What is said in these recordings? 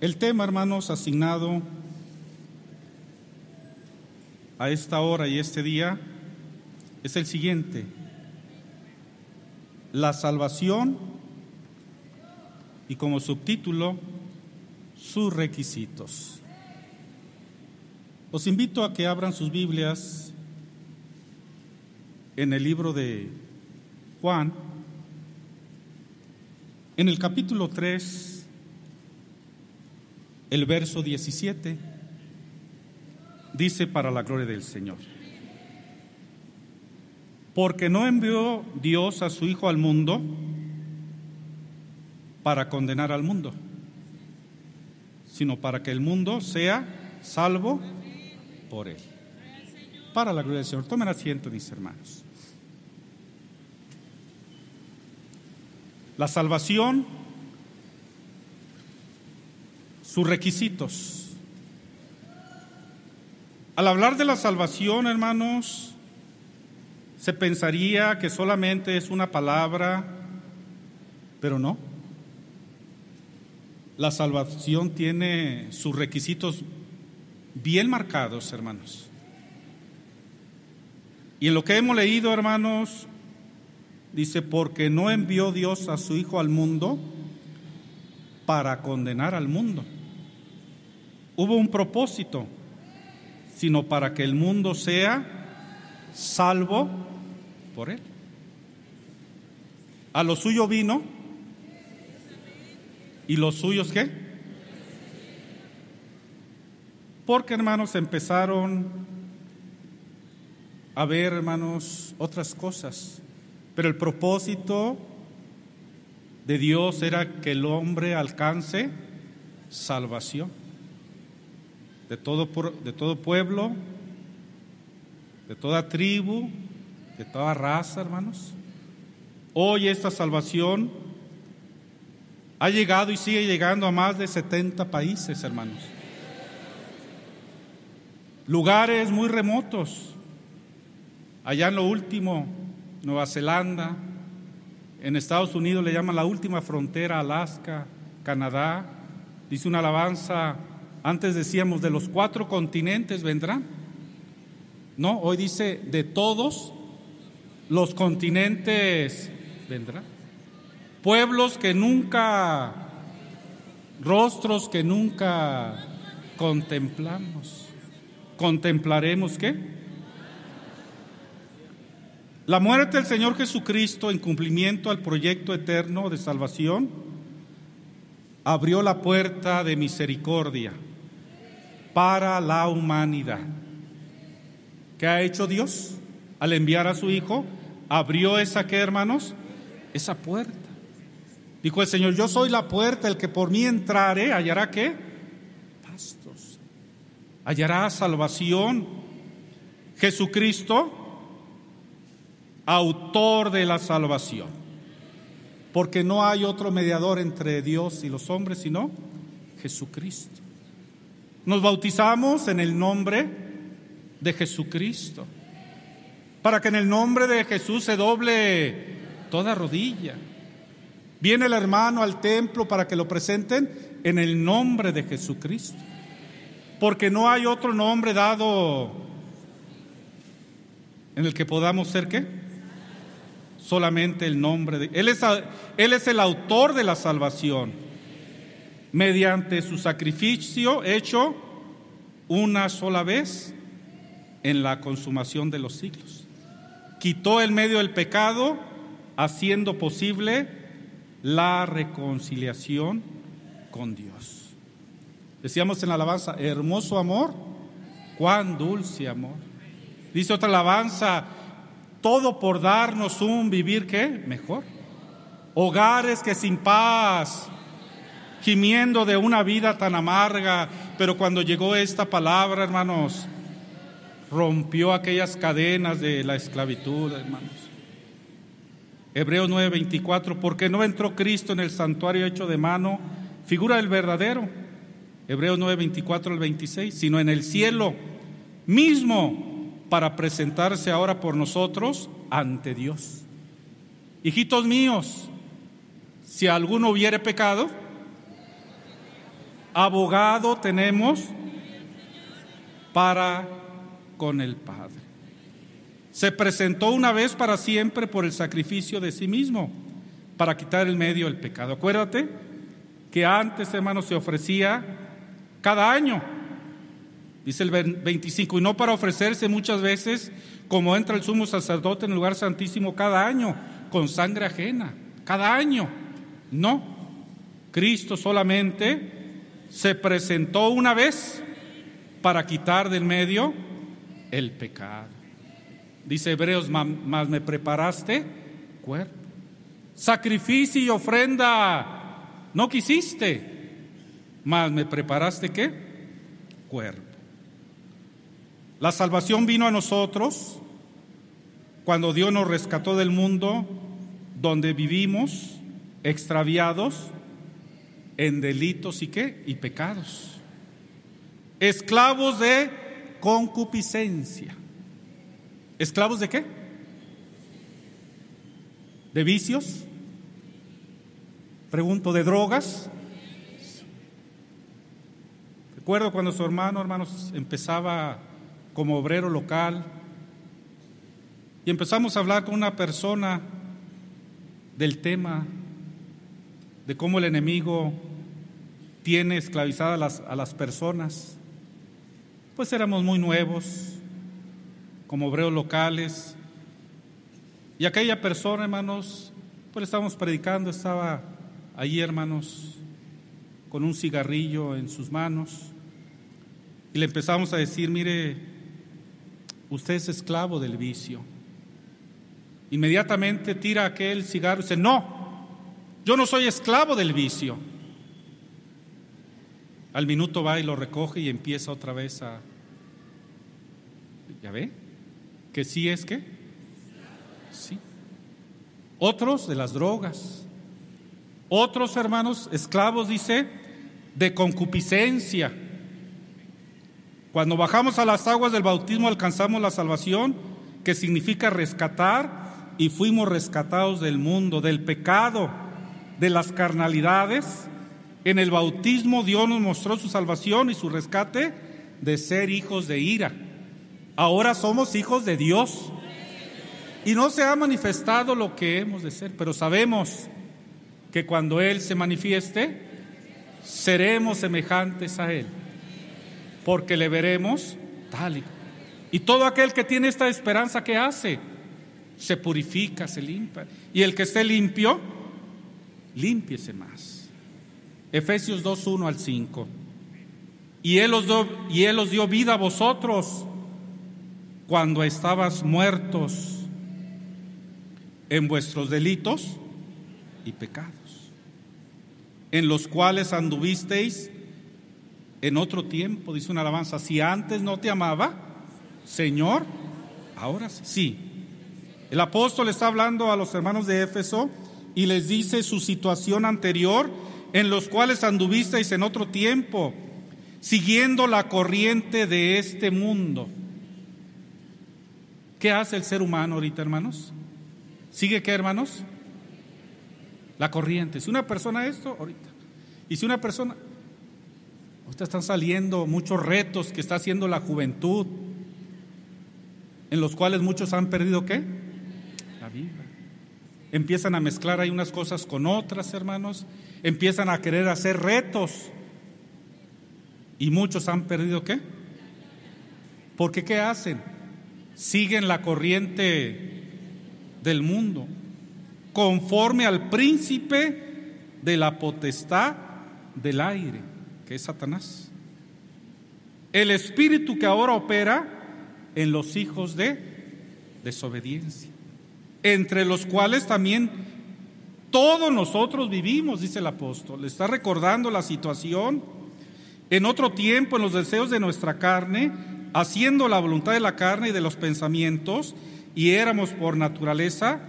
El tema, hermanos, asignado a esta hora y este día es el siguiente. La salvación y como subtítulo, sus requisitos. Os invito a que abran sus Biblias en el libro de Juan, en el capítulo 3, el verso 17, dice para la gloria del Señor. Porque no envió Dios a su Hijo al mundo para condenar al mundo, sino para que el mundo sea salvo por él. Para la gloria del Señor. Tomen asiento, mis hermanos. La salvación, sus requisitos. Al hablar de la salvación, hermanos, se pensaría que solamente es una palabra, pero no. La salvación tiene sus requisitos bien marcados, hermanos. Y en lo que hemos leído, hermanos, Dice, porque no envió Dios a su Hijo al mundo para condenar al mundo. Hubo un propósito, sino para que el mundo sea salvo por él. A lo suyo vino y los suyos qué? Porque hermanos empezaron a ver, hermanos, otras cosas. Pero el propósito de Dios era que el hombre alcance salvación de todo, de todo pueblo, de toda tribu, de toda raza, hermanos. Hoy esta salvación ha llegado y sigue llegando a más de 70 países, hermanos. Lugares muy remotos. Allá en lo último, Nueva Zelanda, en Estados Unidos le llaman la última frontera, Alaska, Canadá. Dice una alabanza, antes decíamos de los cuatro continentes vendrán. No, hoy dice de todos los continentes vendrán. Pueblos que nunca, rostros que nunca contemplamos. ¿Contemplaremos qué? La muerte del Señor Jesucristo en cumplimiento al proyecto eterno de salvación abrió la puerta de misericordia para la humanidad. ¿Qué ha hecho Dios al enviar a su Hijo? Abrió esa que, hermanos, esa puerta. Dijo el Señor, yo soy la puerta, el que por mí entrare, hallará qué? Pastos. Hallará salvación. Jesucristo autor de la salvación. Porque no hay otro mediador entre Dios y los hombres sino Jesucristo. Nos bautizamos en el nombre de Jesucristo. Para que en el nombre de Jesús se doble toda rodilla. Viene el hermano al templo para que lo presenten en el nombre de Jesucristo. Porque no hay otro nombre dado en el que podamos ser qué? solamente el nombre de Él es, Él es el autor de la salvación. Mediante su sacrificio hecho una sola vez en la consumación de los siglos. Quitó el medio del pecado, haciendo posible la reconciliación con Dios. Decíamos en la alabanza, hermoso amor, cuán dulce amor. Dice otra alabanza, todo por darnos un vivir qué? Mejor. Hogares que sin paz, gimiendo de una vida tan amarga, pero cuando llegó esta palabra, hermanos, rompió aquellas cadenas de la esclavitud, hermanos. Hebreos 9:24, porque no entró Cristo en el santuario hecho de mano, figura del verdadero. Hebreos 9:24 al 26, sino en el cielo mismo para presentarse ahora por nosotros ante Dios. Hijitos míos, si alguno hubiere pecado, abogado tenemos para con el Padre. Se presentó una vez para siempre por el sacrificio de sí mismo, para quitar el medio del pecado. Acuérdate que antes, hermanos, se ofrecía cada año, dice el 25, y no para ofrecerse muchas veces como entra el sumo sacerdote en el lugar santísimo cada año, con sangre ajena, cada año. No, Cristo solamente se presentó una vez para quitar del medio el pecado. Dice Hebreos, más me preparaste cuerpo. Sacrificio y ofrenda no quisiste, más me preparaste qué? Cuerpo. La salvación vino a nosotros cuando Dios nos rescató del mundo donde vivimos extraviados en delitos y qué? Y pecados. Esclavos de concupiscencia. ¿Esclavos de qué? ¿De vicios? Pregunto, ¿de drogas? Recuerdo cuando su hermano, hermanos, empezaba como obrero local y empezamos a hablar con una persona del tema de cómo el enemigo tiene esclavizadas a las, a las personas. Pues éramos muy nuevos, como obreros locales. Y aquella persona, hermanos, pues estábamos predicando, estaba allí, hermanos, con un cigarrillo en sus manos. Y le empezamos a decir, mire, usted es esclavo del vicio. Inmediatamente tira aquel cigarro y dice, no, yo no soy esclavo del vicio. Al minuto va y lo recoge y empieza otra vez a... ¿Ya ve? Que sí es que. Sí. Otros de las drogas. Otros hermanos esclavos, dice, de concupiscencia. Cuando bajamos a las aguas del bautismo alcanzamos la salvación, que significa rescatar, y fuimos rescatados del mundo, del pecado, de las carnalidades. En el bautismo Dios nos mostró su salvación y su rescate de ser hijos de ira. Ahora somos hijos de Dios. Y no se ha manifestado lo que hemos de ser, pero sabemos que cuando Él se manifieste, seremos semejantes a Él, porque le veremos tal y y todo aquel que tiene esta esperanza, ¿qué hace? Se purifica, se limpia. Y el que esté limpio, límpiese más. Efesios 2, 1 al 5. Y él, os dio, y él os dio vida a vosotros cuando estabas muertos en vuestros delitos y pecados, en los cuales anduvisteis en otro tiempo, dice una alabanza, si antes no te amaba, Señor, ahora sí. El apóstol está hablando a los hermanos de Éfeso y les dice su situación anterior, en los cuales anduvisteis en otro tiempo, siguiendo la corriente de este mundo ¿Qué hace el ser humano ahorita, hermanos? ¿Sigue qué, hermanos? La corriente. Si una persona esto, ahorita. Y si una persona, ahorita están saliendo muchos retos que está haciendo la juventud, en los cuales muchos han perdido qué? La vida. Empiezan a mezclar ahí unas cosas con otras, hermanos. Empiezan a querer hacer retos. Y muchos han perdido qué? Porque ¿qué hacen? siguen la corriente del mundo, conforme al príncipe de la potestad del aire, que es Satanás. El espíritu que ahora opera en los hijos de desobediencia, entre los cuales también todos nosotros vivimos, dice el apóstol. Le está recordando la situación en otro tiempo, en los deseos de nuestra carne, haciendo la voluntad de la carne y de los pensamientos, y éramos por naturaleza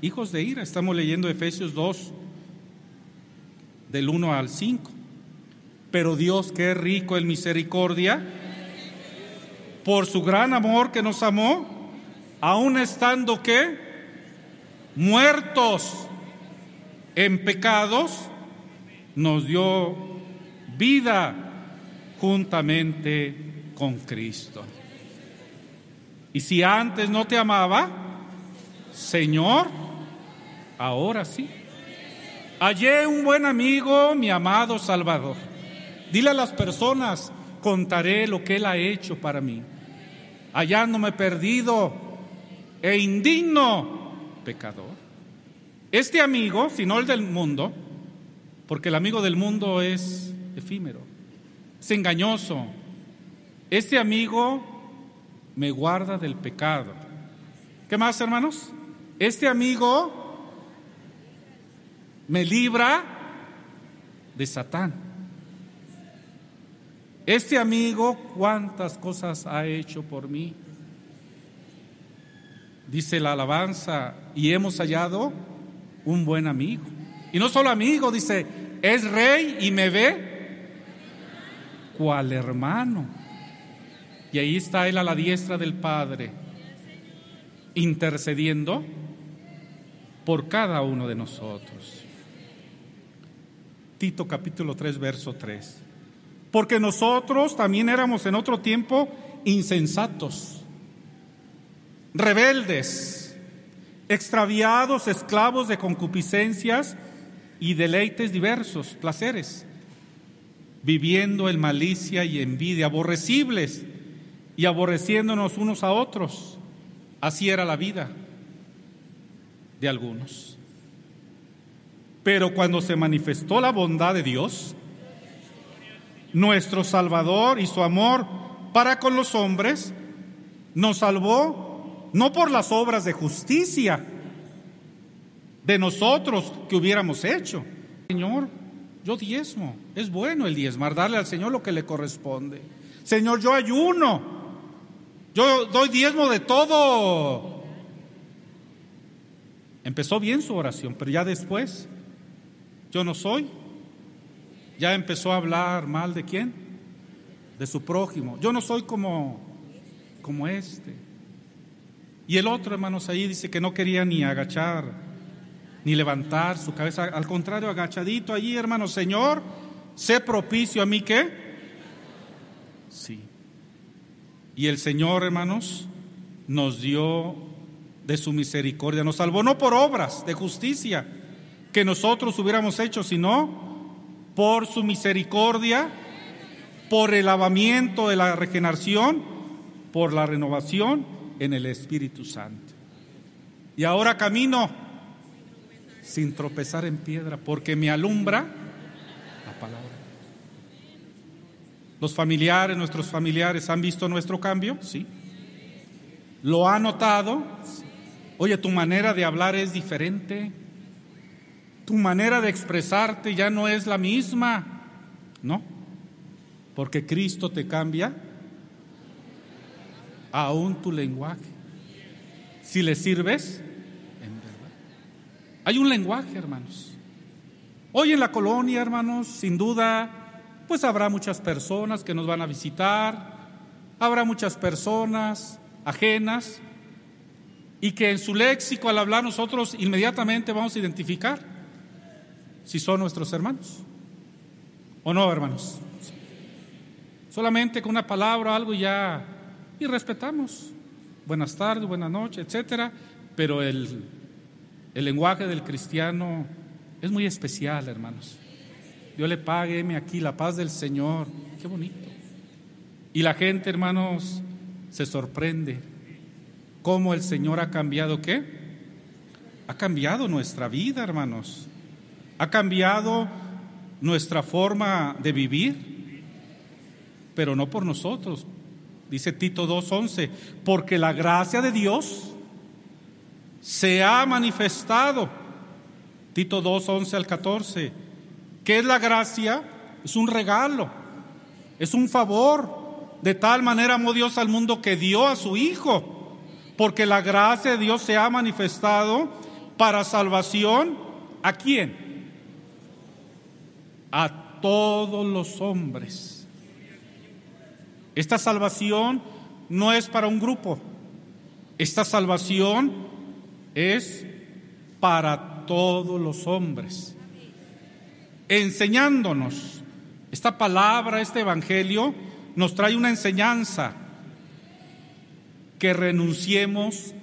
hijos de ira. Estamos leyendo Efesios 2, del 1 al 5. Pero Dios, que rico en misericordia, por su gran amor que nos amó, aun estando que muertos en pecados, nos dio vida juntamente con Cristo. Y si antes no te amaba, Señor, ahora sí. Hallé un buen amigo, mi amado Salvador. Dile a las personas, contaré lo que Él ha hecho para mí, hallándome perdido e indigno pecador. Este amigo, si no el del mundo, porque el amigo del mundo es efímero, es engañoso, este amigo me guarda del pecado. ¿Qué más, hermanos? Este amigo me libra de Satán. Este amigo, cuántas cosas ha hecho por mí. Dice la alabanza, y hemos hallado un buen amigo. Y no solo amigo, dice, es rey y me ve cual hermano. Y ahí está él a la diestra del Padre, intercediendo por cada uno de nosotros. Tito capítulo 3, verso 3. Porque nosotros también éramos en otro tiempo insensatos, rebeldes, extraviados, esclavos de concupiscencias y deleites diversos, placeres, viviendo en malicia y envidia, aborrecibles y aborreciéndonos unos a otros. Así era la vida de algunos. Pero cuando se manifestó la bondad de Dios, nuestro Salvador y su amor para con los hombres, nos salvó no por las obras de justicia de nosotros que hubiéramos hecho. Señor, yo diezmo, es bueno el diezmar, darle al Señor lo que le corresponde. Señor, yo ayuno, yo doy diezmo de todo. Empezó bien su oración, pero ya después, yo no soy. Ya empezó a hablar mal de quién? De su prójimo. Yo no soy como, como este. Y el otro, hermanos, ahí dice que no quería ni agachar, ni levantar su cabeza. Al contrario, agachadito allí, hermano, Señor, sé propicio a mí que. Sí. Y el Señor, hermanos, nos dio de su misericordia, nos salvó no por obras de justicia que nosotros hubiéramos hecho, sino por su misericordia, por el lavamiento de la regeneración, por la renovación en el Espíritu Santo. Y ahora camino sin tropezar en piedra, porque me alumbra la palabra. ¿Los familiares, nuestros familiares han visto nuestro cambio? Sí. ¿Lo han notado? Oye, tu manera de hablar es diferente. Tu manera de expresarte ya no es la misma. ¿No? Porque Cristo te cambia aún tu lenguaje. Si le sirves, en verdad. Hay un lenguaje, hermanos. Hoy en la colonia, hermanos, sin duda pues habrá muchas personas que nos van a visitar, habrá muchas personas ajenas y que en su léxico al hablar nosotros inmediatamente vamos a identificar si son nuestros hermanos o no, hermanos. Solamente con una palabra algo ya y respetamos. Buenas tardes, buenas noches, etcétera, pero el, el lenguaje del cristiano es muy especial, hermanos. Dios le pague, aquí la paz del Señor. Qué bonito. Y la gente, hermanos, se sorprende cómo el Señor ha cambiado qué? Ha cambiado nuestra vida, hermanos. Ha cambiado nuestra forma de vivir, pero no por nosotros. Dice Tito 2.11, porque la gracia de Dios se ha manifestado. Tito 2.11 al 14 ¿Qué es la gracia? Es un regalo, es un favor. De tal manera amó Dios al mundo que dio a su Hijo, porque la gracia de Dios se ha manifestado para salvación. ¿A quién? A todos los hombres. Esta salvación no es para un grupo, esta salvación es para todos los hombres. Enseñándonos. Esta palabra, este evangelio, nos trae una enseñanza, que renunciemos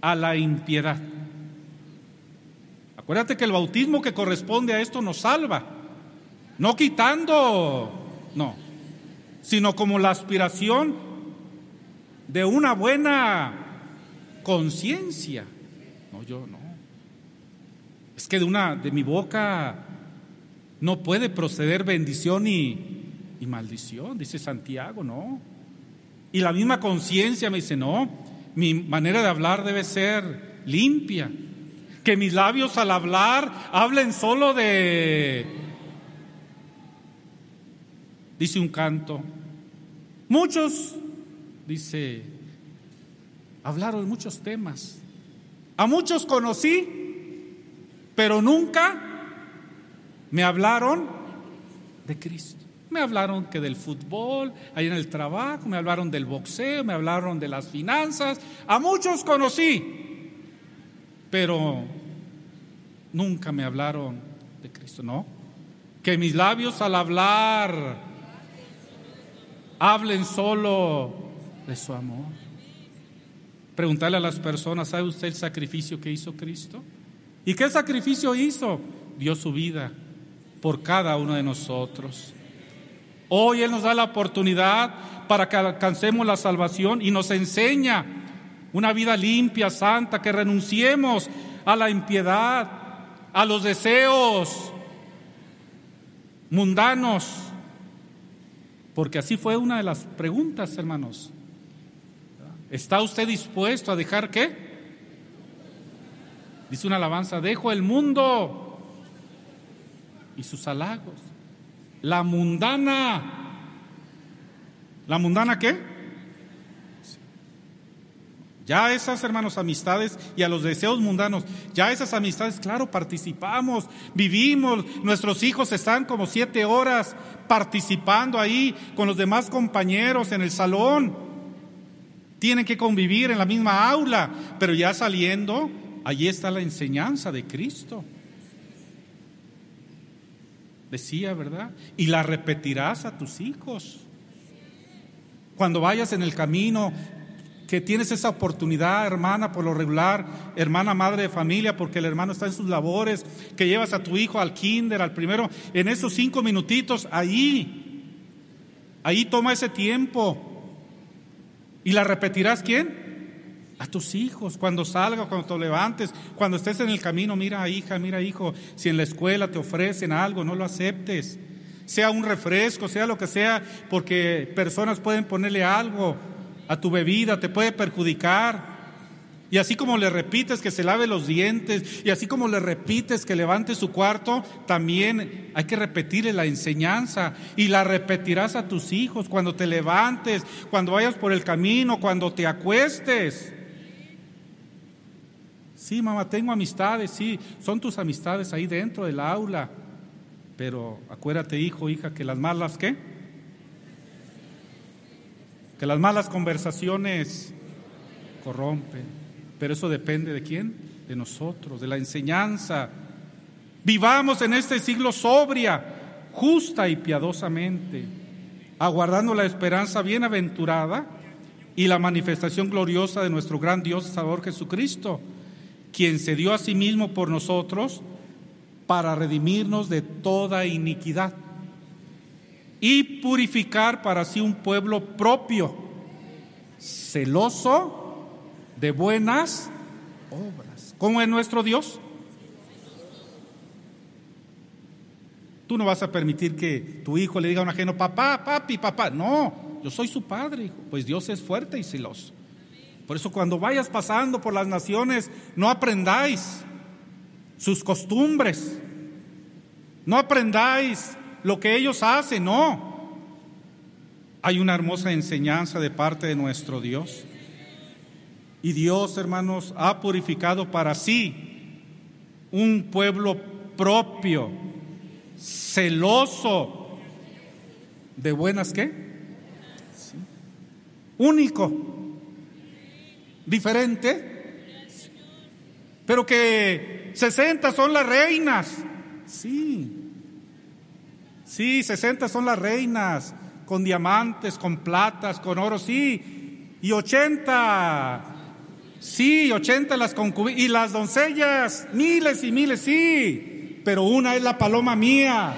a la impiedad. Acuérdate que el bautismo que corresponde a esto nos salva, no quitando, no, sino como la aspiración de una buena conciencia. No, yo no. Es que de una de mi boca no puede proceder bendición y, y maldición, dice Santiago, no. Y la misma conciencia me dice, no, mi manera de hablar debe ser limpia. Que mis labios al hablar hablen solo de, dice un canto. Muchos, dice, hablaron muchos temas. A muchos conocí, pero nunca me hablaron de Cristo. Me hablaron que del fútbol, ahí en el trabajo, me hablaron del boxeo, me hablaron de las finanzas. A muchos conocí, pero nunca me hablaron de Cristo, ¿no? Que mis labios al hablar hablen solo de su amor. Preguntarle a las personas, ¿sabe usted el sacrificio que hizo Cristo? ¿Y qué sacrificio hizo? Dio su vida por cada uno de nosotros. Hoy Él nos da la oportunidad para que alcancemos la salvación y nos enseña una vida limpia, santa, que renunciemos a la impiedad, a los deseos mundanos. Porque así fue una de las preguntas, hermanos. ¿Está usted dispuesto a dejar qué? Dice una alabanza, dejo el mundo y sus halagos. La mundana. ¿La mundana qué? Ya esas, hermanos, amistades y a los deseos mundanos, ya esas amistades, claro, participamos, vivimos, nuestros hijos están como siete horas participando ahí con los demás compañeros en el salón. Tienen que convivir en la misma aula, pero ya saliendo, allí está la enseñanza de Cristo decía, ¿verdad? Y la repetirás a tus hijos. Cuando vayas en el camino, que tienes esa oportunidad, hermana, por lo regular, hermana madre de familia, porque el hermano está en sus labores, que llevas a tu hijo al kinder, al primero, en esos cinco minutitos, ahí, ahí toma ese tiempo. ¿Y la repetirás quién? a tus hijos, cuando salgas, cuando te levantes, cuando estés en el camino, mira hija, mira hijo, si en la escuela te ofrecen algo, no lo aceptes. Sea un refresco, sea lo que sea, porque personas pueden ponerle algo a tu bebida, te puede perjudicar. Y así como le repites que se lave los dientes, y así como le repites que levante su cuarto, también hay que repetirle la enseñanza y la repetirás a tus hijos cuando te levantes, cuando vayas por el camino, cuando te acuestes. Sí, mamá, tengo amistades, sí, son tus amistades ahí dentro del aula. Pero acuérdate, hijo, hija, que las malas, ¿qué? Que las malas conversaciones corrompen. Pero eso depende de quién? De nosotros, de la enseñanza. Vivamos en este siglo sobria, justa y piadosamente, aguardando la esperanza bienaventurada y la manifestación gloriosa de nuestro gran Dios Salvador Jesucristo quien se dio a sí mismo por nosotros para redimirnos de toda iniquidad y purificar para sí un pueblo propio, celoso de buenas obras. ¿Cómo es nuestro Dios? Tú no vas a permitir que tu hijo le diga a un ajeno, papá, papi, papá. No, yo soy su padre. Pues Dios es fuerte y celoso. Por eso cuando vayas pasando por las naciones, no aprendáis sus costumbres, no aprendáis lo que ellos hacen, no. Hay una hermosa enseñanza de parte de nuestro Dios. Y Dios, hermanos, ha purificado para sí un pueblo propio, celoso de buenas qué? Único diferente, pero que 60 son las reinas. Sí, Sí, 60 son las reinas, con diamantes, con platas, con oro, sí. Y 80, sí, 80 las concubinas. Y las doncellas, miles y miles, sí. Pero una es la paloma mía,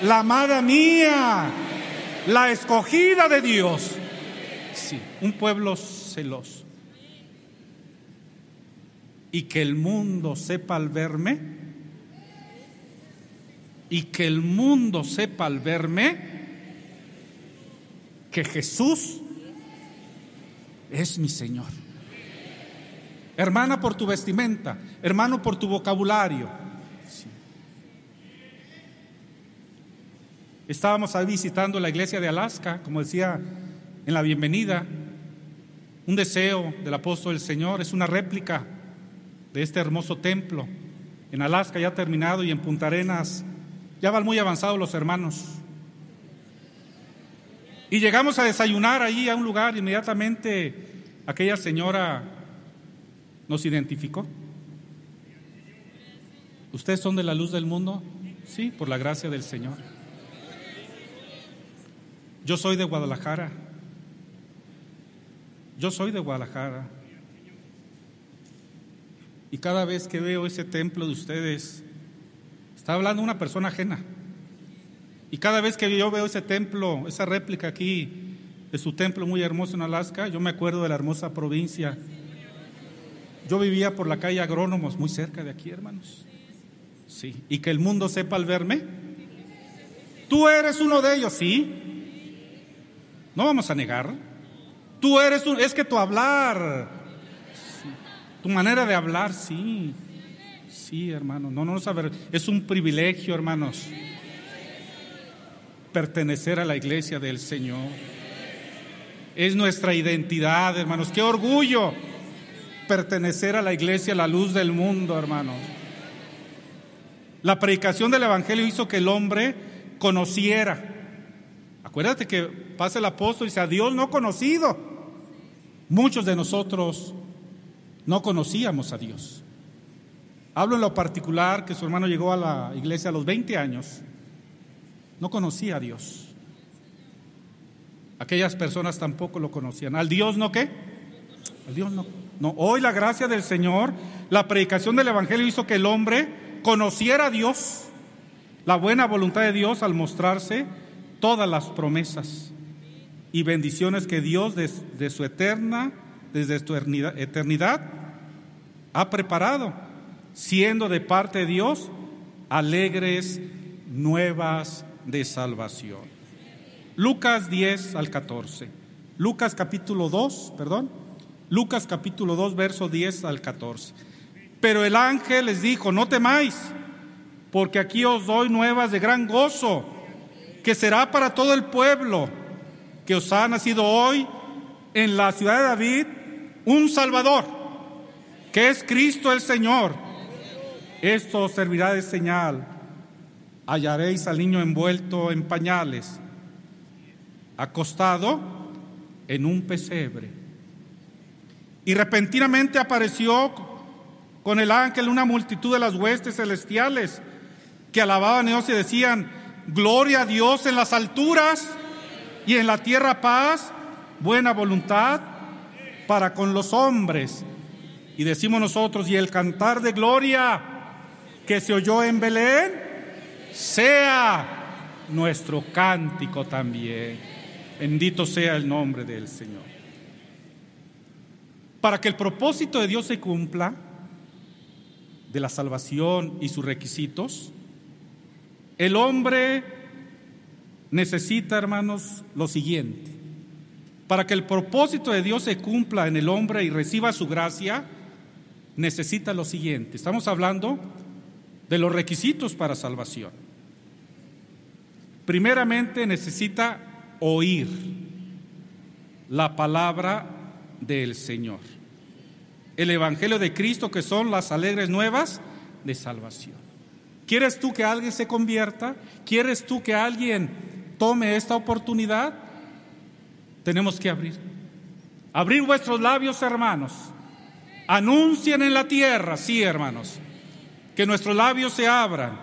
la amada mía, la escogida de Dios. Sí, un pueblo celoso. Y que el mundo sepa al verme, y que el mundo sepa al verme, que Jesús es mi Señor. Hermana por tu vestimenta, hermano por tu vocabulario. Estábamos ahí visitando la iglesia de Alaska, como decía en la bienvenida. Un deseo del apóstol del Señor es una réplica de este hermoso templo. En Alaska ya terminado y en Punta Arenas ya van muy avanzados los hermanos. Y llegamos a desayunar allí a un lugar, inmediatamente aquella señora nos identificó. ¿Ustedes son de la luz del mundo? Sí, por la gracia del Señor. Yo soy de Guadalajara. Yo soy de Guadalajara. Y cada vez que veo ese templo de ustedes, está hablando una persona ajena. Y cada vez que yo veo ese templo, esa réplica aquí de su templo muy hermoso en Alaska, yo me acuerdo de la hermosa provincia. Yo vivía por la calle Agrónomos, muy cerca de aquí, hermanos. Sí. Y que el mundo sepa al verme. Tú eres uno de ellos, sí. No vamos a negar. Tú eres un, es que tu hablar, tu manera de hablar, sí, sí, hermano, no, no saber, es un privilegio, hermanos, pertenecer a la iglesia del Señor. Es nuestra identidad, hermanos, qué orgullo pertenecer a la iglesia, la luz del mundo, hermanos. La predicación del Evangelio hizo que el hombre conociera. Acuérdate que pasa el apóstol y dice, a Dios no conocido. Muchos de nosotros no conocíamos a Dios. Hablo en lo particular que su hermano llegó a la iglesia a los 20 años. No conocía a Dios. Aquellas personas tampoco lo conocían. ¿Al Dios no qué? Al Dios no. No, hoy la gracia del Señor, la predicación del Evangelio hizo que el hombre conociera a Dios, la buena voluntad de Dios al mostrarse todas las promesas y bendiciones que Dios desde su eterna, desde su eternidad, ha preparado, siendo de parte de Dios alegres nuevas de salvación. Lucas 10 al 14. Lucas capítulo 2, perdón. Lucas capítulo 2, verso 10 al 14. Pero el ángel les dijo, no temáis, porque aquí os doy nuevas de gran gozo, que será para todo el pueblo que os ha nacido hoy en la ciudad de David un Salvador, que es Cristo el Señor. Esto servirá de señal. Hallaréis al niño envuelto en pañales, acostado en un pesebre. Y repentinamente apareció con el ángel una multitud de las huestes celestiales que alababan a Dios y decían, gloria a Dios en las alturas y en la tierra paz, buena voluntad para con los hombres. Y decimos nosotros, y el cantar de gloria que se oyó en Belén, sea nuestro cántico también. Bendito sea el nombre del Señor. Para que el propósito de Dios se cumpla, de la salvación y sus requisitos, el hombre necesita, hermanos, lo siguiente. Para que el propósito de Dios se cumpla en el hombre y reciba su gracia, necesita lo siguiente. Estamos hablando de los requisitos para salvación. Primeramente necesita oír la palabra del Señor. El Evangelio de Cristo que son las alegres nuevas de salvación. ¿Quieres tú que alguien se convierta? ¿Quieres tú que alguien tome esta oportunidad, tenemos que abrir. Abrir vuestros labios, hermanos. Anuncien en la tierra, sí, hermanos, que nuestros labios se abran.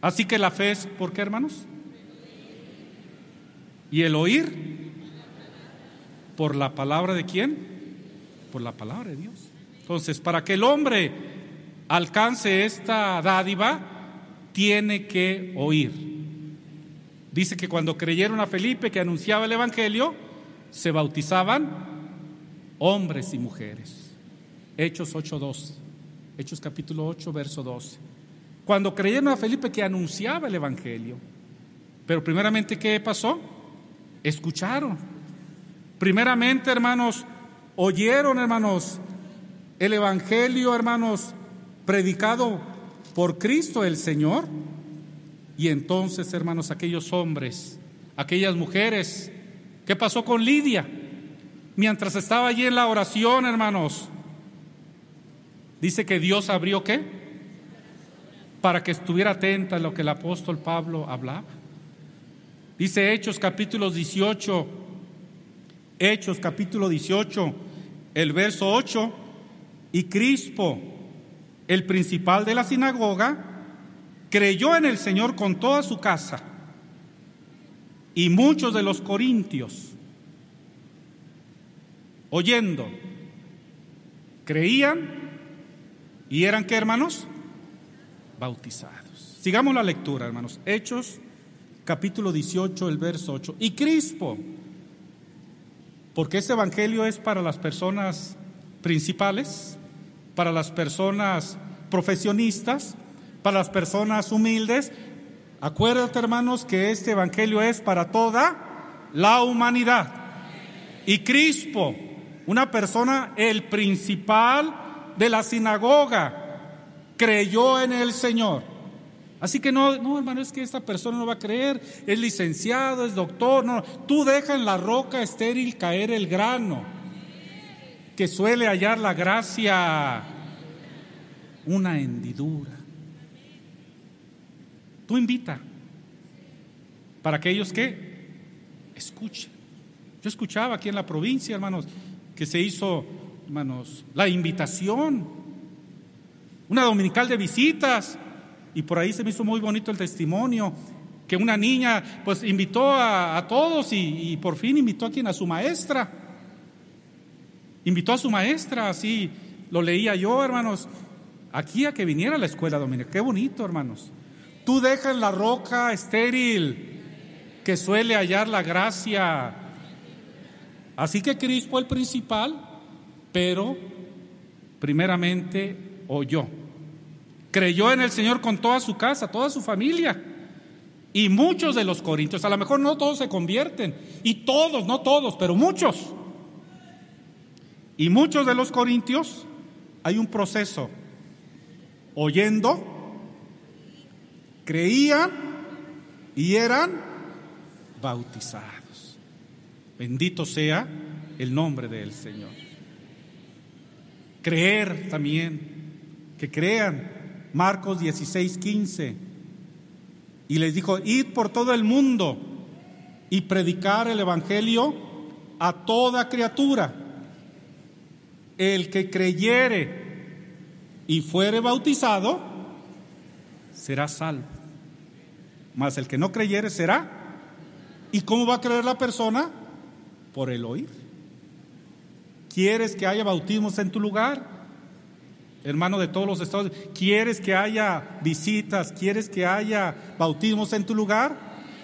Así que la fe es, ¿por qué hermanos? ¿Y el oír? ¿Por la palabra de quién? Por la palabra de Dios. Entonces, para que el hombre alcance esta dádiva, tiene que oír. Dice que cuando creyeron a Felipe que anunciaba el Evangelio, se bautizaban hombres y mujeres. Hechos 8.12. Hechos capítulo 8, verso 12. Cuando creyeron a Felipe que anunciaba el Evangelio. Pero primeramente, ¿qué pasó? Escucharon. Primeramente, hermanos, oyeron, hermanos, el Evangelio, hermanos, predicado por Cristo el Señor. Y entonces, hermanos, aquellos hombres, aquellas mujeres, ¿qué pasó con Lidia? Mientras estaba allí en la oración, hermanos, dice que Dios abrió qué? Para que estuviera atenta a lo que el apóstol Pablo hablaba. Dice Hechos capítulo 18, Hechos capítulo 18, el verso 8, y Crispo, el principal de la sinagoga, creyó en el Señor con toda su casa, y muchos de los corintios, oyendo, creían y eran qué hermanos? Bautizados. Sigamos la lectura, hermanos. Hechos capítulo 18, el verso 8. Y Crispo, porque ese evangelio es para las personas principales, para las personas profesionistas, para las personas humildes. Acuérdate, hermanos, que este evangelio es para toda la humanidad. Y Crispo, una persona, el principal de la sinagoga, creyó en el Señor. Así que no, no, hermano, es que esta persona no va a creer, es licenciado, es doctor, no, tú deja en la roca estéril caer el grano, que suele hallar la gracia, una hendidura. Tú invita para aquellos que escuchen. Yo escuchaba aquí en la provincia, hermanos, que se hizo, hermanos, la invitación, una dominical de visitas, y por ahí se me hizo muy bonito el testimonio, que una niña pues invitó a, todos y, por fin invitó a quien, a su maestra. Invitó a su maestra, así lo leía yo, hermanos, aquí a que viniera a la escuela dominical. Qué bonito, hermanos. Tú dejas la roca estéril que suele hallar la gracia. Así que Cristo el principal, pero primeramente oyó. Creyó en el Señor con toda su casa, toda su familia. Y muchos de los corintios, a lo mejor no todos se convierten, y todos, no todos, pero muchos. Y muchos de los corintios hay un proceso. Oyendo, creían y eran bautizados. Bendito sea el nombre del Señor. Creer también, que crean. Marcos 16, 15. Y les dijo, id por todo el mundo y predicar el Evangelio a toda criatura. El que creyere y fuere bautizado, será salvo. Mas el que no creyere será. ¿Y cómo va a creer la persona? Por el oír. ¿Quieres que haya bautismos en tu lugar? Hermano de todos los estados, ¿quieres que haya visitas? ¿Quieres que haya bautismos en tu lugar?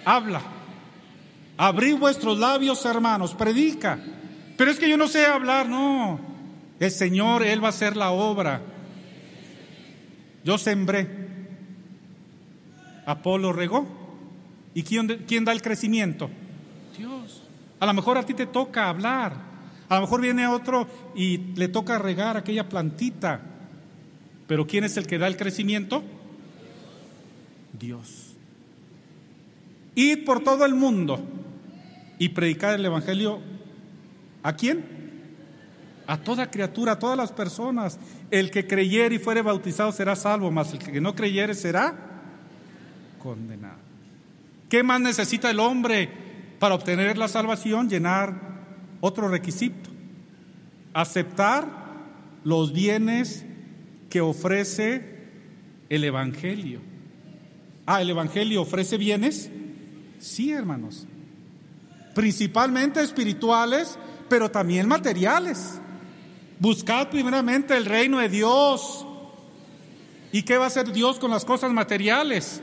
Habla. Abrid vuestros labios, hermanos, predica. Pero es que yo no sé hablar, no. El Señor, Él va a hacer la obra. Yo sembré. Apolo regó. ¿Y quién, quién da el crecimiento? Dios. A lo mejor a ti te toca hablar. A lo mejor viene otro y le toca regar aquella plantita. Pero ¿quién es el que da el crecimiento? Dios. Ir por todo el mundo y predicar el Evangelio. ¿A quién? A toda criatura, a todas las personas. El que creyere y fuere bautizado será salvo, mas el que no creyere será condenado. ¿Qué más necesita el hombre para obtener la salvación? Llenar otro requisito. Aceptar los bienes que ofrece el Evangelio. Ah, ¿el Evangelio ofrece bienes? Sí, hermanos. Principalmente espirituales, pero también materiales. Buscad primeramente el reino de Dios. ¿Y qué va a hacer Dios con las cosas materiales?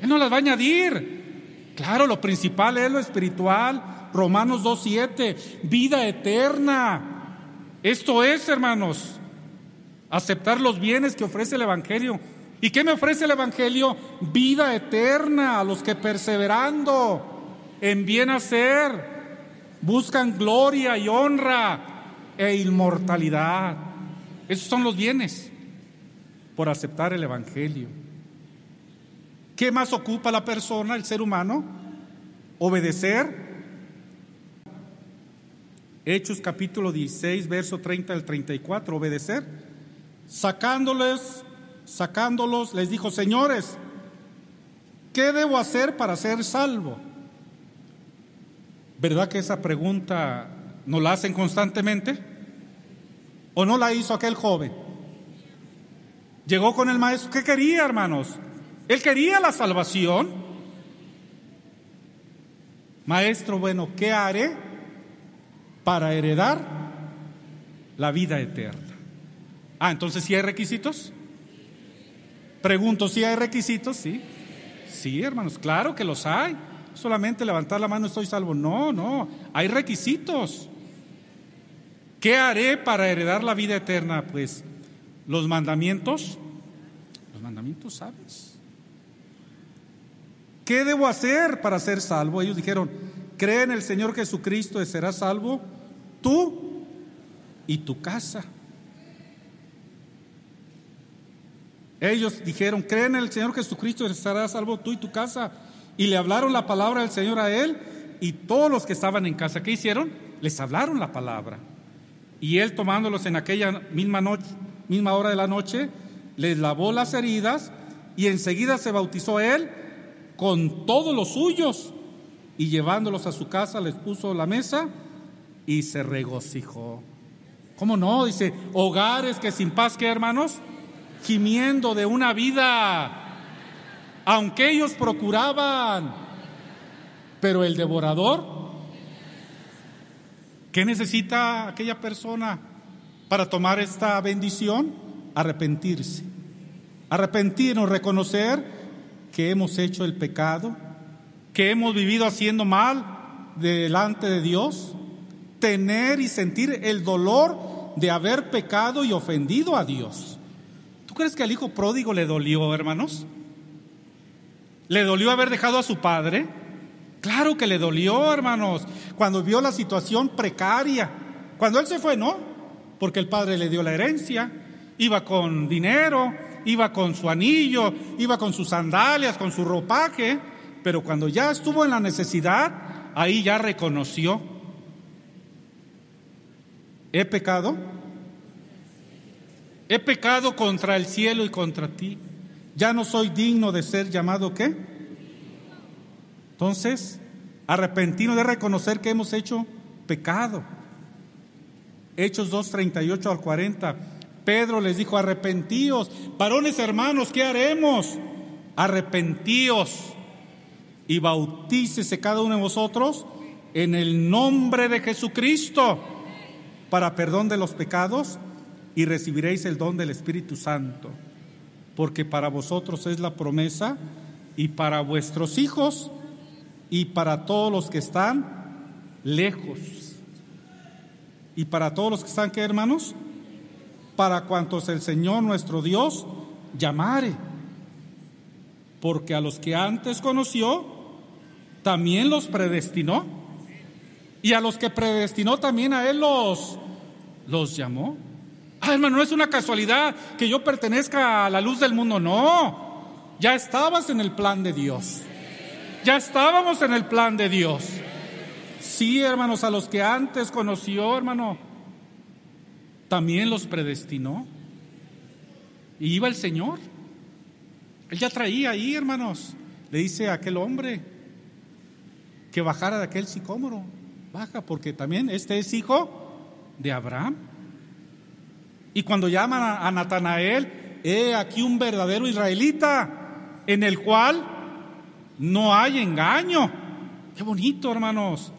Él no las va a añadir. Claro, lo principal es lo espiritual. Romanos 2.7, vida eterna. Esto es, hermanos, aceptar los bienes que ofrece el Evangelio. ¿Y qué me ofrece el Evangelio? Vida eterna a los que perseverando en bien hacer buscan gloria y honra e inmortalidad. Esos son los bienes por aceptar el Evangelio. ¿Qué más ocupa la persona, el ser humano? Obedecer. Hechos capítulo 16, verso 30 al 34, obedecer. Sacándoles, sacándolos, les dijo, señores, ¿qué debo hacer para ser salvo? ¿Verdad que esa pregunta ¿No la hacen constantemente? ¿O no la hizo aquel joven? Llegó con el maestro. ¿Qué quería, hermanos? Él quería la salvación. Maestro, bueno, ¿qué haré para heredar la vida eterna? Ah, entonces, ¿sí hay requisitos? Pregunto, ¿si hay requisitos? Sí. Sí, hermanos, claro que los hay. Solamente levantar la mano estoy salvo. No, no, hay requisitos. ¿Qué haré para heredar la vida eterna? Pues los mandamientos. Los mandamientos, ¿sabes? ¿Qué debo hacer para ser salvo? Ellos dijeron, cree en el Señor Jesucristo y serás salvo tú y tu casa. Ellos dijeron, cree en el Señor Jesucristo y serás salvo tú y tu casa. Y le hablaron la palabra del Señor a él y todos los que estaban en casa. ¿Qué hicieron? Les hablaron la palabra. Y él tomándolos en aquella misma noche, misma hora de la noche, les lavó las heridas y enseguida se bautizó él con todos los suyos y llevándolos a su casa les puso la mesa y se regocijó. ¿Cómo no? Dice, hogares que sin paz, que hermanos? Gimiendo de una vida, aunque ellos procuraban, pero el devorador ¿Qué necesita aquella persona para tomar esta bendición? Arrepentirse. Arrepentirnos, reconocer que hemos hecho el pecado, que hemos vivido haciendo mal delante de Dios, tener y sentir el dolor de haber pecado y ofendido a Dios. ¿Tú crees que al hijo pródigo le dolió, hermanos? ¿Le dolió haber dejado a su padre? Claro que le dolió, hermanos, cuando vio la situación precaria. Cuando él se fue, no, porque el padre le dio la herencia, iba con dinero, iba con su anillo, iba con sus sandalias, con su ropaje, pero cuando ya estuvo en la necesidad, ahí ya reconoció, he pecado, he pecado contra el cielo y contra ti, ya no soy digno de ser llamado qué? Entonces, arrepentirnos de reconocer que hemos hecho pecado. Hechos 2, 38 al 40. Pedro les dijo, arrepentíos, varones hermanos, ¿qué haremos? Arrepentíos y bautícese cada uno de vosotros en el nombre de Jesucristo para perdón de los pecados y recibiréis el don del Espíritu Santo, porque para vosotros es la promesa y para vuestros hijos y para todos los que están lejos. Y para todos los que están, ¿qué hermanos? Para cuantos el Señor nuestro Dios llamare. Porque a los que antes conoció, también los predestinó. Y a los que predestinó también a Él los, los llamó. Ah, hermano, no es una casualidad que yo pertenezca a la luz del mundo, no. Ya estabas en el plan de Dios. Ya estábamos en el plan de Dios. Sí, hermanos, a los que antes conoció, hermano, también los predestinó. Y iba el Señor. Él ya traía ahí, hermanos. Le dice a aquel hombre que bajara de aquel sicómoro. Baja, porque también este es hijo de Abraham. Y cuando llaman a, Natanael, he aquí un verdadero israelita en el cual no hay engaño. Qué bonito, hermanos,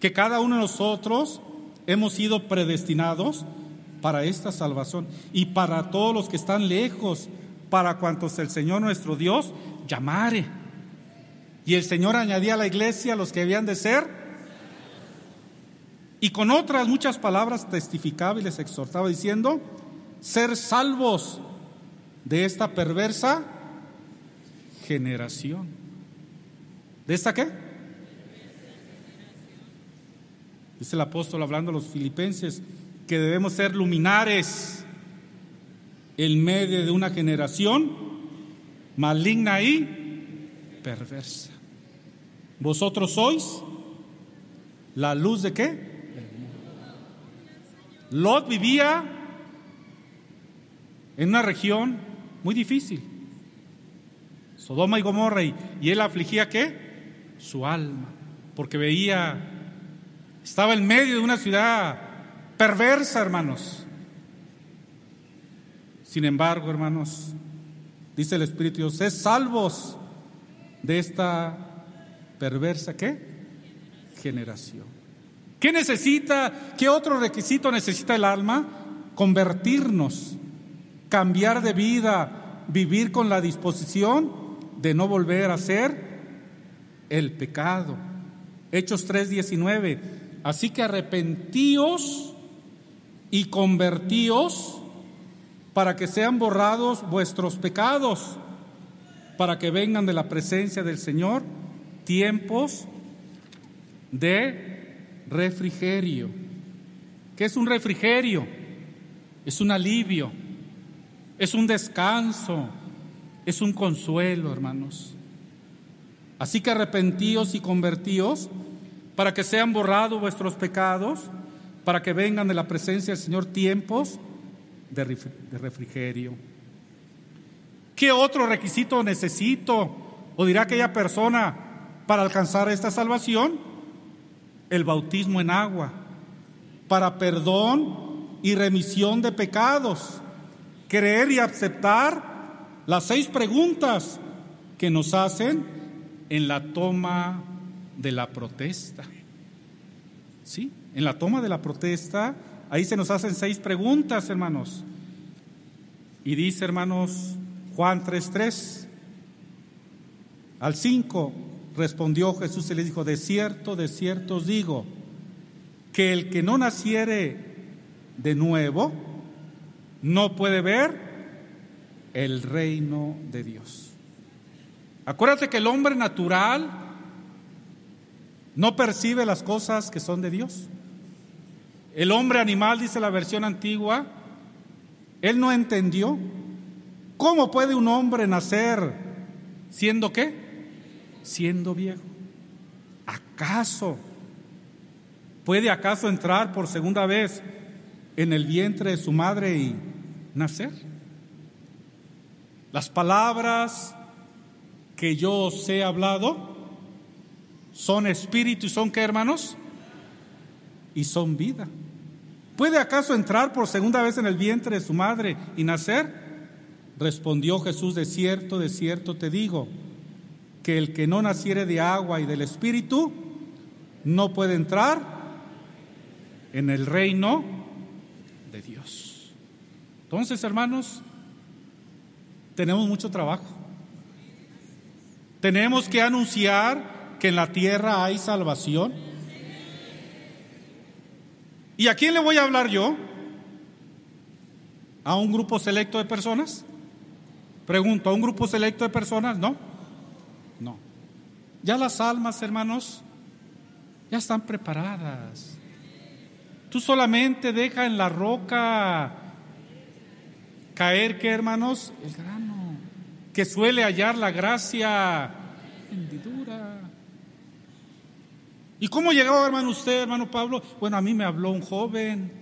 que cada uno de nosotros hemos sido predestinados para esta salvación y para todos los que están lejos, para cuantos el Señor nuestro Dios llamare. Y el Señor añadía a la iglesia los que habían de ser. Y con otras muchas palabras testificaba y les exhortaba diciendo, ser salvos de esta perversa generación. ¿De esta qué? Dice el apóstol hablando a los filipenses que debemos ser luminares en medio de una generación maligna y perversa. Vosotros sois la luz de qué? Lot vivía en una región muy difícil. Sodoma y Gomorra, y, él afligía qué? Su alma, porque veía, estaba en medio de una ciudad perversa, hermanos. Sin embargo, hermanos, dice el Espíritu Dios, es salvos de esta perversa qué? Generación. ¿Qué necesita? ¿Qué otro requisito necesita el alma? Convertirnos, cambiar de vida, vivir con la disposición de no volver a hacer el pecado. Hechos 3:19. Así que arrepentíos y convertíos para que sean borrados vuestros pecados, para que vengan de la presencia del Señor tiempos de refrigerio. ¿Qué es un refrigerio? Es un alivio, es un descanso, es un consuelo, hermanos. Así que arrepentíos y convertíos para que sean borrados vuestros pecados, para que vengan de la presencia del Señor tiempos de refrigerio. ¿Qué otro requisito necesito? O dirá aquella persona para alcanzar esta salvación, el bautismo en agua, para perdón y remisión de pecados, creer y aceptar las seis preguntas que nos hacen en la toma de la protesta. ¿Sí? En la toma de la protesta, ahí se nos hacen seis preguntas, hermanos. Y dice, hermanos, Juan 3:3, al 5 respondió Jesús y le dijo, de cierto, de cierto os digo, que el que no naciere de nuevo no puede ver el reino de Dios. Acuérdate que el hombre natural no percibe las cosas que son de Dios. El hombre animal, dice la versión antigua, él no entendió. ¿Cómo puede un hombre nacer siendo qué? Siendo viejo. ¿Acaso puede acaso entrar por segunda vez en el vientre de su madre y nacer? Las palabras que yo os he hablado son espíritu y son qué hermanos? Y son vida. ¿Puede acaso entrar por segunda vez en el vientre de su madre y nacer? Respondió Jesús, de cierto, de cierto te digo, que el que no naciere de agua y del espíritu no puede entrar en el reino de Dios. Entonces, hermanos, tenemos mucho trabajo. Tenemos que anunciar que en la tierra hay salvación. ¿Y a quién le voy a hablar yo? ¿A un grupo selecto de personas? Pregunto, ¿a un grupo selecto de personas? No. No. Ya las almas, hermanos, ya están preparadas. Tú solamente deja en la roca caer, ¿qué hermanos? El grano, que suele hallar la gracia hendidura. ¿Y cómo llegó, hermano, usted, hermano Pablo? Bueno, a mí me habló un joven,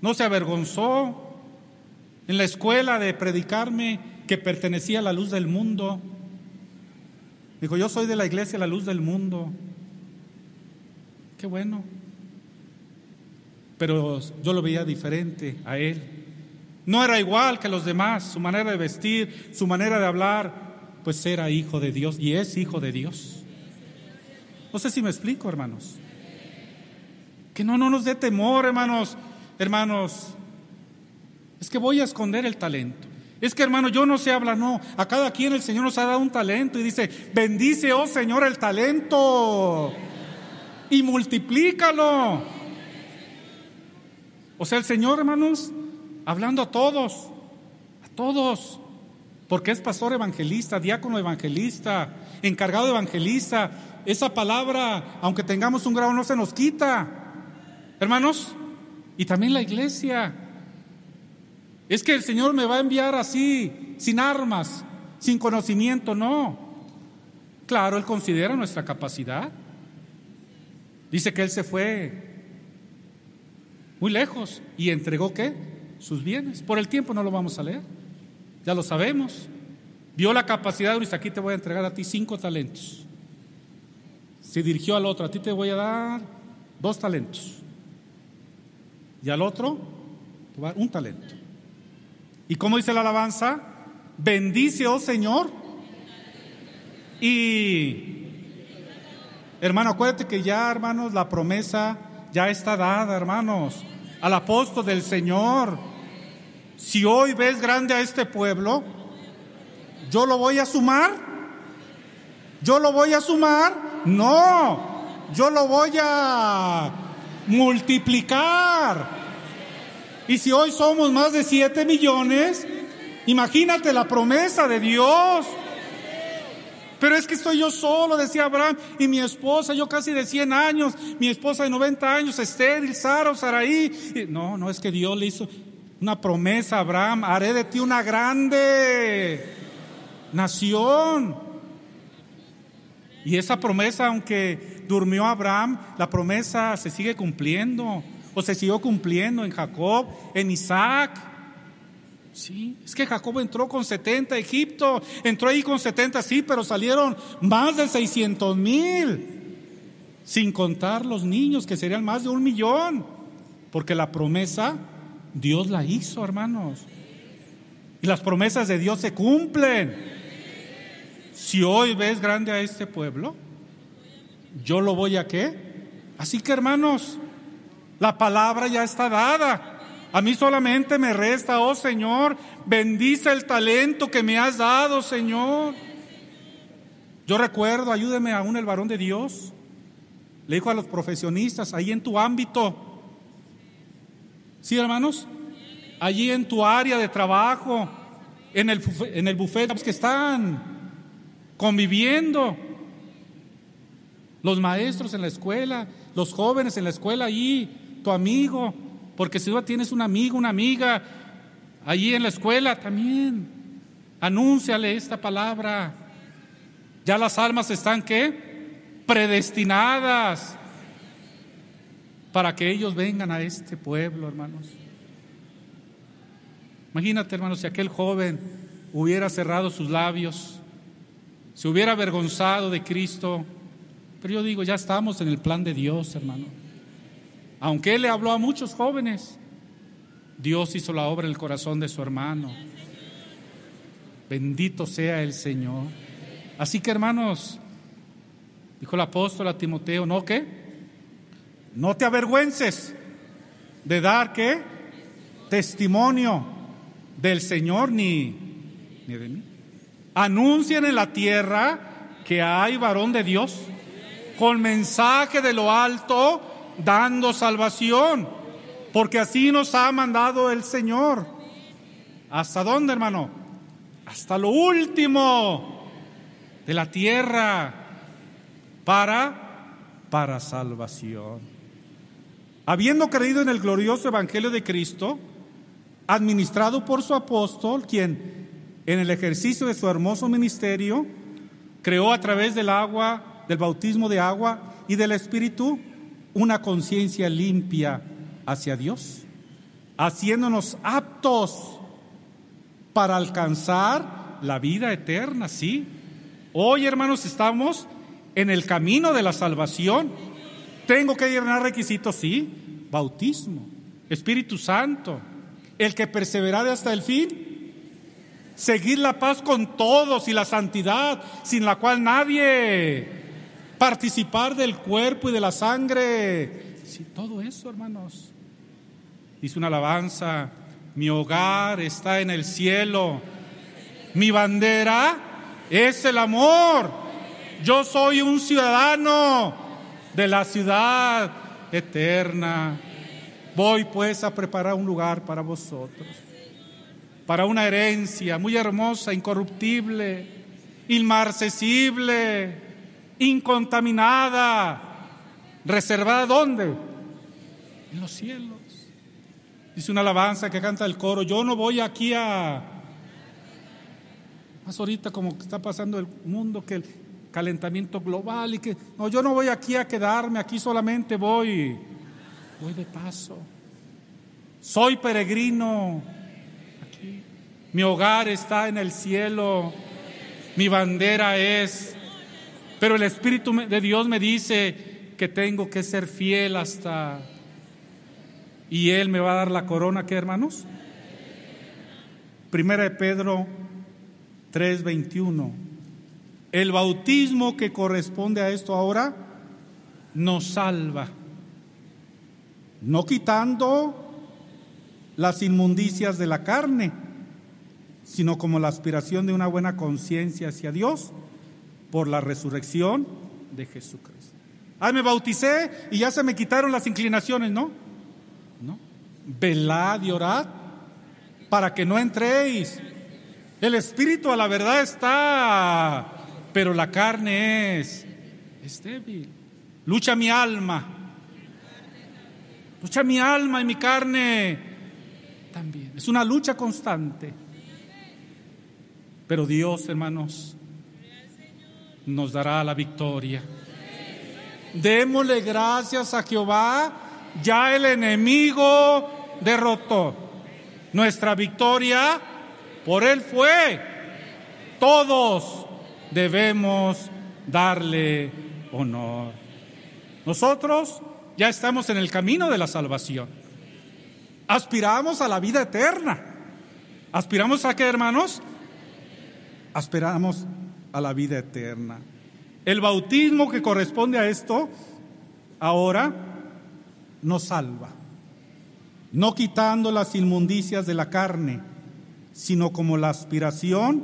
no se avergonzó en la escuela de predicarme que pertenecía a la luz del mundo. Dijo, yo soy de la iglesia la luz del mundo. Qué bueno. Pero yo lo veía diferente a él. No era igual que los demás, su manera de vestir, su manera de hablar, pues era hijo de Dios y es hijo de Dios. No sé si me explico, hermanos. Que no, no nos dé temor, hermanos. Hermanos, es que voy a esconder el talento. Es que hermano, yo no sé hablar, no. A cada quien el Señor nos ha dado un talento y dice, bendice, oh Señor, el talento y multiplícalo. O sea, el Señor, hermanos, hablando a todos, a todos, porque es pastor evangelista, diácono evangelista, encargado evangelista. Esa palabra, aunque tengamos un grado, no se nos quita. Hermanos, y también la iglesia. Es que el Señor me va a enviar así, sin armas, sin conocimiento, no. Claro, Él considera nuestra capacidad. Dice que Él se fue muy lejos y entregó qué? Sus bienes. Por el tiempo no lo vamos a leer, ya lo sabemos. Vio la capacidad, dice, aquí te voy a entregar a ti cinco talentos. Se dirigió al otro, a ti te voy a dar dos talentos. Y al otro, un talento. ¿Y cómo dice la alabanza? Bendice, oh Señor. Y, hermano, acuérdate que ya, hermanos, la promesa ya está dada, hermanos, al apóstol del Señor. Si hoy ves grande a este pueblo, yo lo voy a sumar. Yo lo voy a sumar. No, yo lo voy a multiplicar. Y si hoy somos más de 7 millones, imagínate la promesa de Dios. Pero es que estoy yo solo, decía Abraham, y mi esposa, yo casi de 100 años, mi esposa de 90 años, estéril, Sara Saraí. No, no, es que Dios le hizo una promesa a Abraham, haré de ti una grande nación. Y esa promesa, aunque durmió Abraham, la promesa se sigue cumpliendo o se siguió cumpliendo en Jacob, en Isaac. Sí, es que Jacob entró con 70 a Egipto, entró ahí con 70, sí, pero salieron más de 600 mil, sin contar los niños, que serían más de un millón, porque la promesa Dios la hizo, hermanos. Y las promesas de Dios se cumplen. Si hoy ves grande a este pueblo, yo lo voy a qué? Así que hermanos, la palabra ya está dada. A mí solamente me resta, oh Señor, bendice el talento que me has dado, Señor. Yo recuerdo, ayúdeme aún el varón de Dios. Le dijo a los profesionistas, ahí en tu ámbito. ¿Sí, hermanos? Allí en tu área de trabajo, en el, en el buffet que están conviviendo. Los maestros en la escuela, los jóvenes en la escuela allí tu amigo, porque si tú tienes un amigo, una amiga, allí en la escuela también, anúnciale esta palabra. Ya las almas están qué? Predestinadas para que ellos vengan a este pueblo, hermanos. Imagínate, hermanos, si aquel joven hubiera cerrado sus labios, se hubiera avergonzado de Cristo. Pero yo digo, ya estamos en el plan de Dios, hermano. Aunque él le habló a muchos jóvenes, Dios hizo la obra en el corazón de su hermano. Bendito sea el Señor. Así que hermanos, dijo el apóstol a Timoteo, ¿no qué? No te avergüences de dar qué? Testimonio del Señor ni, ni de mí. Anuncien en la tierra que hay varón de Dios con mensaje de lo alto dando salvación, porque así nos ha mandado el Señor. ¿Hasta dónde, hermano? Hasta lo último de la tierra para para salvación. Habiendo creído en el glorioso evangelio de Cristo, administrado por su apóstol, quien en el ejercicio de su hermoso ministerio creó a través del agua, del bautismo de agua y del espíritu una conciencia limpia hacia Dios, haciéndonos aptos para alcanzar la vida eterna, ¿sí? Hoy, hermanos, estamos en el camino de la salvación. Tengo que llenar requisitos, sí, bautismo, Espíritu Santo, el que perseverare hasta el fin, seguir la paz con todos y la santidad, sin la cual nadie participar del cuerpo y de la sangre. Sí, todo eso, hermanos. Dice una alabanza, mi hogar está en el cielo, mi bandera es el amor. Yo soy un ciudadano de la ciudad eterna. Voy pues a preparar un lugar para vosotros, para una herencia muy hermosa, incorruptible, inmarcesible, incontaminada, reservada ¿dónde? En los cielos. Dice una alabanza que canta el coro, yo no voy aquí a... Más ahorita como que está pasando el mundo, que el calentamiento global y que... No, yo no voy aquí a quedarme, aquí solamente voy voy de paso. Soy peregrino. Mi hogar está en el cielo. Mi bandera es. Pero el Espíritu de Dios me dice que tengo que ser fiel hasta... Y Él me va a dar la corona, ¿qué hermanos? Primera de Pedro 3:21. El bautismo que corresponde a esto ahora nos salva no quitando las inmundicias de la carne, sino como la aspiración de una buena conciencia hacia Dios por la resurrección de Jesucristo. Ah, me bauticé y ya se me quitaron las inclinaciones, ¿no? No. Velad y orad para que no entréis. El espíritu a la verdad está, pero la carne es, es débil. Lucha mi alma Lucha mi alma y mi carne también. Es una lucha constante. Pero Dios, hermanos, nos dará la victoria. Démosle gracias a Jehová. Ya el enemigo derrotó. Nuestra victoria por Él fue. Todos debemos darle honor. Nosotros ya estamos en el camino de la salvación. Aspiramos a la vida eterna. ¿Aspiramos a qué, hermanos? Aspiramos a la vida eterna. El bautismo que corresponde a esto ahora nos salva, no quitando las inmundicias de la carne, sino como la aspiración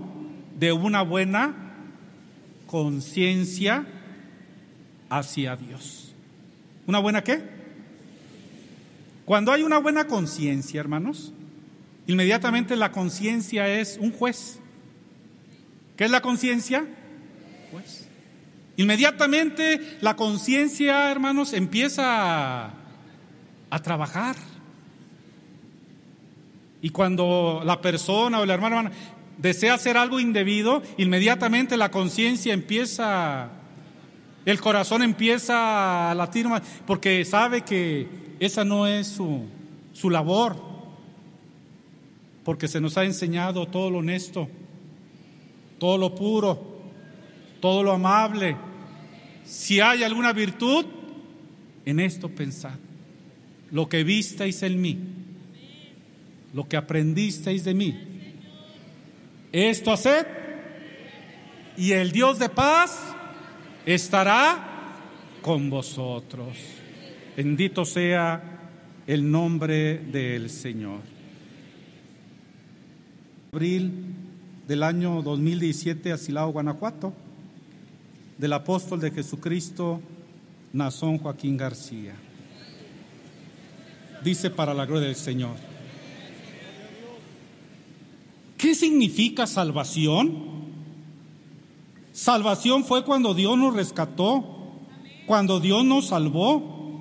de una buena conciencia hacia Dios. ¿Una buena qué? Cuando hay una buena conciencia, hermanos, inmediatamente la conciencia es un juez. ¿Qué es la conciencia? Juez. Inmediatamente la conciencia, hermanos, empieza a, trabajar. Y cuando la persona o la hermana desea hacer algo indebido, inmediatamente la conciencia empieza el corazón empieza a latir más porque sabe que esa no es su, su labor, porque se nos ha enseñado todo lo honesto, todo lo puro, todo lo amable. Si hay alguna virtud, en esto pensad. Lo que visteis en mí, lo que aprendisteis de mí, esto haced, y el Dios de paz estará con vosotros. Bendito sea el nombre del Señor. Abril del año 2017, Asilao, Guanajuato, del apóstol de Jesucristo, Nazón Joaquín García. Dice para la gloria del Señor. ¿Qué significa salvación? Salvación fue cuando Dios nos rescató, cuando Dios nos salvó.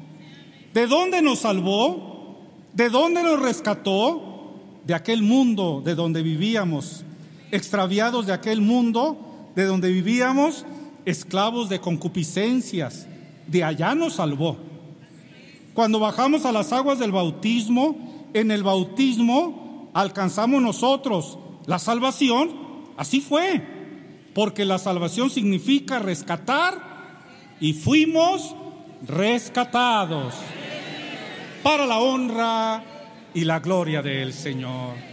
¿De dónde nos salvó? ¿De dónde nos rescató? De aquel mundo de donde vivíamos, extraviados de aquel mundo de donde vivíamos, esclavos de concupiscencias. De allá nos salvó. Cuando bajamos a las aguas del bautismo, en el bautismo alcanzamos nosotros la salvación. Así fue porque la salvación significa rescatar y fuimos rescatados para la honra y la gloria del Señor.